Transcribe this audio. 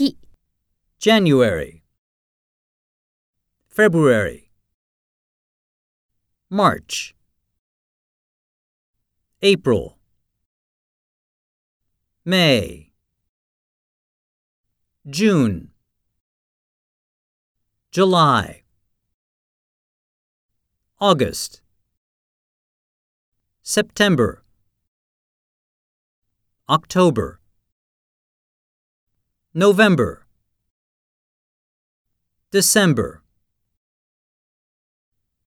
月 January, February, March, April, May, June, July, August, September, October, November, December,